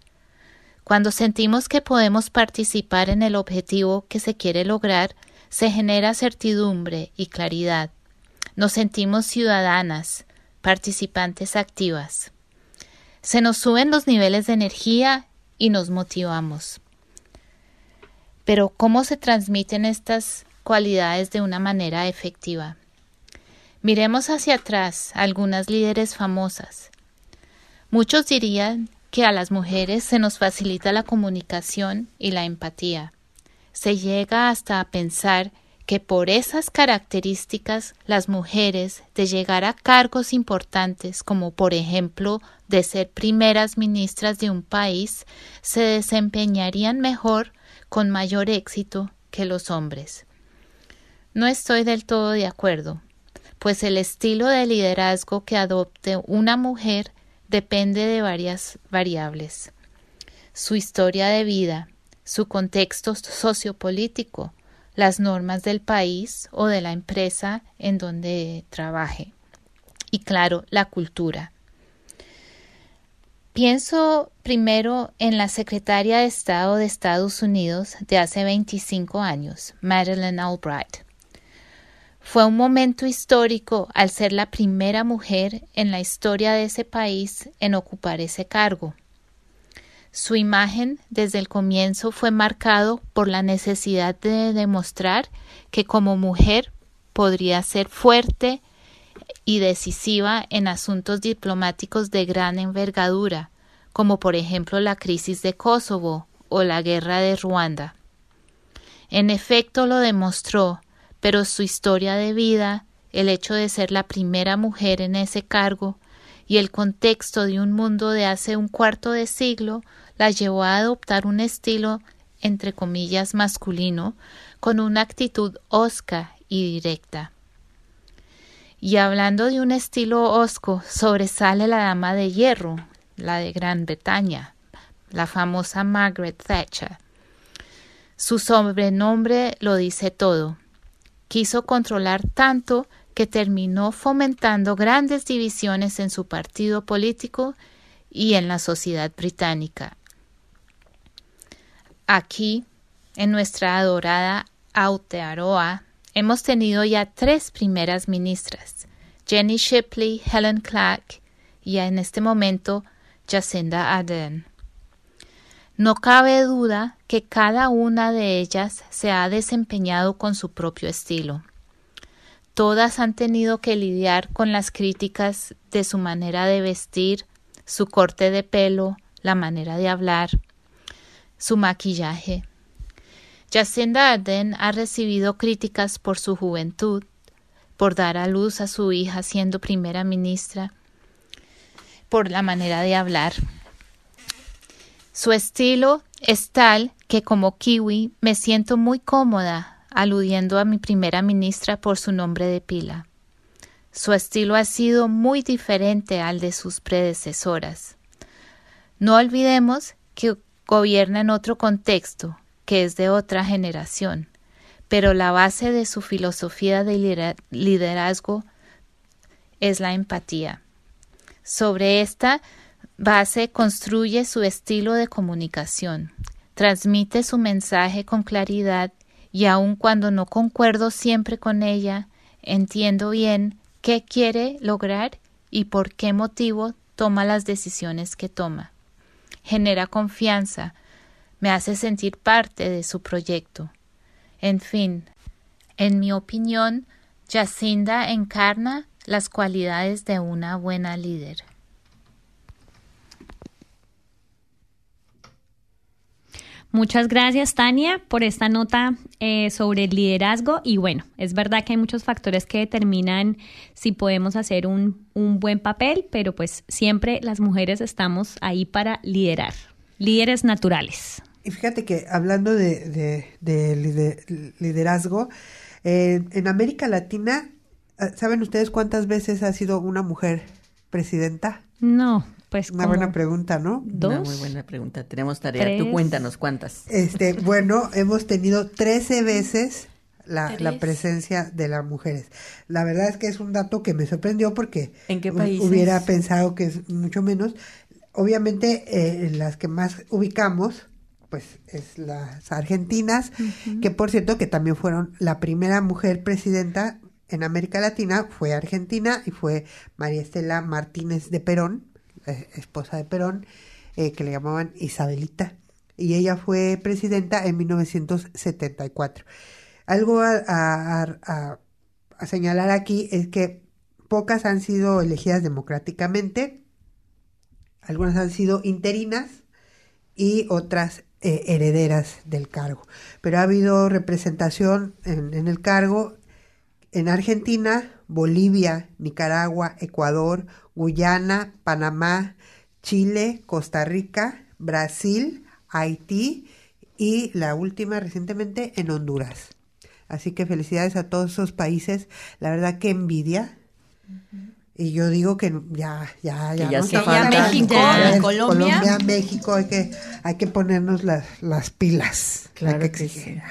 Cuando sentimos que podemos participar en el objetivo que se quiere lograr, se genera certidumbre y claridad. Nos sentimos ciudadanas, participantes activas. Se nos suben los niveles de energía y nos motivamos. Pero ¿cómo se transmiten estas cualidades de una manera efectiva? Miremos hacia atrás algunas líderes famosas. Muchos dirían que a las mujeres se nos facilita la comunicación y la empatía. Se llega hasta a pensar que por esas características las mujeres de llegar a cargos importantes como por ejemplo de ser primeras ministras de un país se desempeñarían mejor con mayor éxito que los hombres. No estoy del todo de acuerdo, pues el estilo de liderazgo que adopte una mujer depende de varias variables. Su historia de vida, su contexto sociopolítico, las normas del país o de la empresa en donde trabaje. Y claro, la cultura. Pienso primero en la secretaria de Estado de Estados Unidos de hace 25 años, Madeleine Albright. Fue un momento histórico al ser la primera mujer en la historia de ese país en ocupar ese cargo. Su imagen desde el comienzo fue marcado por la necesidad de demostrar que como mujer podría ser fuerte y decisiva en asuntos diplomáticos de gran envergadura, como por ejemplo la crisis de Kosovo o la guerra de Ruanda. En efecto lo demostró, pero su historia de vida, el hecho de ser la primera mujer en ese cargo y el contexto de un mundo de hace un cuarto de siglo la llevó a adoptar un estilo entre comillas masculino con una actitud osca y directa. Y hablando de un estilo osco, sobresale la dama de hierro, la de Gran Bretaña, la famosa Margaret Thatcher. Su sobrenombre lo dice todo. Quiso controlar tanto que terminó fomentando grandes divisiones en su partido político y en la sociedad británica. Aquí, en nuestra adorada Aotearoa, hemos tenido ya tres primeras ministras, Jenny Shipley, Helen Clark y en este momento Jacinda Ardern. No cabe duda que cada una de ellas se ha desempeñado con su propio estilo. Todas han tenido que lidiar con las críticas de su manera de vestir, su corte de pelo, la manera de hablar, su maquillaje. Jacinda Ardern ha recibido críticas por su juventud, por dar a luz a su hija siendo primera ministra, por la manera de hablar. Su estilo es tal que como kiwi me siento muy cómoda aludiendo a mi primera ministra por su nombre de pila. Su estilo ha sido muy diferente al de sus predecesoras. No olvidemos que gobierna en otro contexto, que es de otra generación, pero la base de su filosofía de liderazgo es la empatía. Sobre esta base construye su estilo de comunicación, transmite su mensaje con claridad y aun cuando no concuerdo siempre con ella, entiendo bien qué quiere lograr y por qué motivo toma las decisiones que toma genera confianza, me hace sentir parte de su proyecto. En fin, en mi opinión, Jacinda encarna las cualidades de una buena líder. Muchas gracias, Tania, por esta nota eh, sobre el liderazgo. Y bueno, es verdad que hay muchos factores que determinan si podemos hacer un, un buen papel, pero pues siempre las mujeres estamos ahí para liderar, líderes naturales. Y fíjate que hablando de, de, liderazgo, en América Latina, ¿saben ustedes cuántas veces ha sido una mujer presidenta? No. Pues una buena pregunta, ¿no? ¿Dos? Una muy buena pregunta. Tenemos tarea. Tú cuéntanos cuántas. Este, bueno, hemos tenido 13 veces la, la, presencia de las mujeres. La verdad es que es un dato que me sorprendió porque ¿En qué hubiera pensado que es mucho menos. Obviamente, eh, las que más ubicamos, pues es las argentinas, que por cierto que también fueron la primera mujer presidenta en América Latina, fue Argentina y fue María Estela Martínez de Perón, esposa de Perón, eh, que le llamaban Isabelita, y ella fue presidenta en 1974. Algo a, señalar aquí es que pocas han sido elegidas democráticamente, algunas han sido interinas y otras eh, herederas del cargo. Pero ha habido representación en, en el cargo en Argentina, Bolivia, Nicaragua, Ecuador, Guyana, Panamá, Chile, Costa Rica, Brasil, Haití y la última recientemente en Honduras. Así que felicidades a todos esos países. La verdad que envidia. Y yo digo que ya, ya, ya, Que ya hace falta. falta. México, Ya, Colombia. México, hay que, hay que ponernos las, las pilas. Claro que exigir. sí.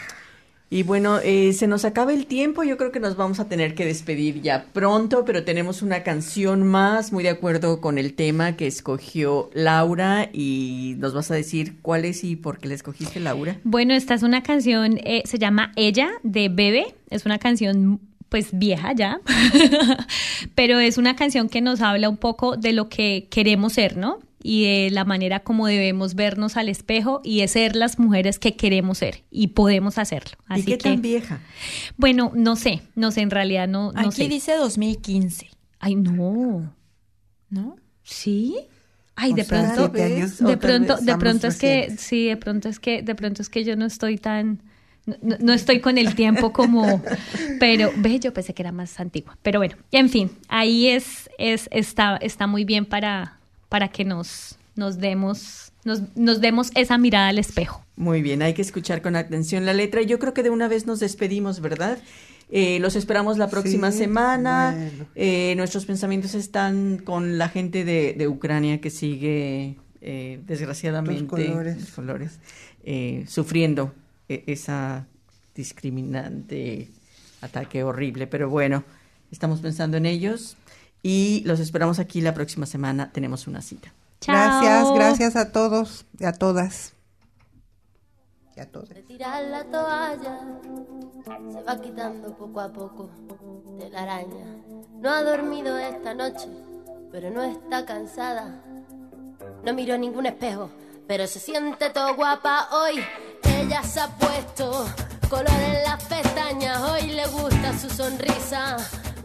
Y bueno, eh, se nos acaba el tiempo, yo creo que nos vamos a tener que despedir ya pronto, pero tenemos una canción más, muy de acuerdo con el tema que escogió Laura y nos vas a decir cuál es y por qué la escogiste Laura. Bueno, esta es una canción, eh, se llama Ella de Bebe, es una canción pues vieja ya, pero es una canción que nos habla un poco de lo que queremos ser, ¿no? Y de la manera como debemos vernos al espejo y de ser las mujeres que queremos ser y podemos hacerlo. Así ¿Y qué que, tan vieja? bueno, no sé, no sé, en realidad no, no Aquí sé. dice 2015, Ay, no, ¿no? ¿sí? Ay, O de sea, pronto, de pronto, de pronto es que, sí, de pronto es que, de pronto es que yo no estoy tan, no, no- no estoy con el tiempo como, pero, ve, yo pensé que era más antigua, pero bueno, en fin, ahí es, es, está, está muy bien para, para que nos, nos demos, nos, nos demos esa mirada al espejo. Muy bien, hay que escuchar con atención la letra y yo creo que de una vez nos despedimos, ¿verdad? Eh, los esperamos la próxima Sí, semana. bueno. Eh, nuestros pensamientos están con la gente de, de Ucrania que sigue, eh, desgraciadamente, Los colores. los colores, eh, sufriendo eh, esa discriminante ataque horrible. Pero bueno, estamos pensando en ellos y los esperamos aquí la próxima semana. Tenemos una cita. Gracias, Chao. gracias a todos y a todas. Y a todos. De tirar la toalla se va quitando poco a poco de la araña. No ha dormido esta noche, pero no está cansada. No miró ningún espejo, pero se siente todo guapa hoy. Ella se ha puesto color en las pestañas, hoy le gusta su sonrisa.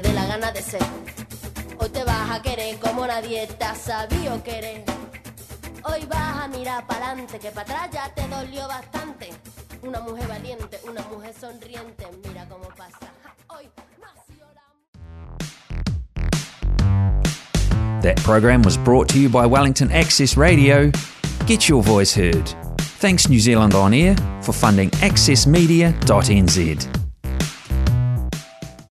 te dé la gana de ser. Hoy te vas a querer como nadie te ha sabido querer. Hoy vas a mirar para adelante, que para atrás ya te dolió bastante. Una mujer valiente, una mujer sonriente, mira cómo pasa. Hoy nació la That program was brought to you by Wellington Access Radio. Get your voice heard. Thanks New Zealand On Air for funding accessmedia.nz.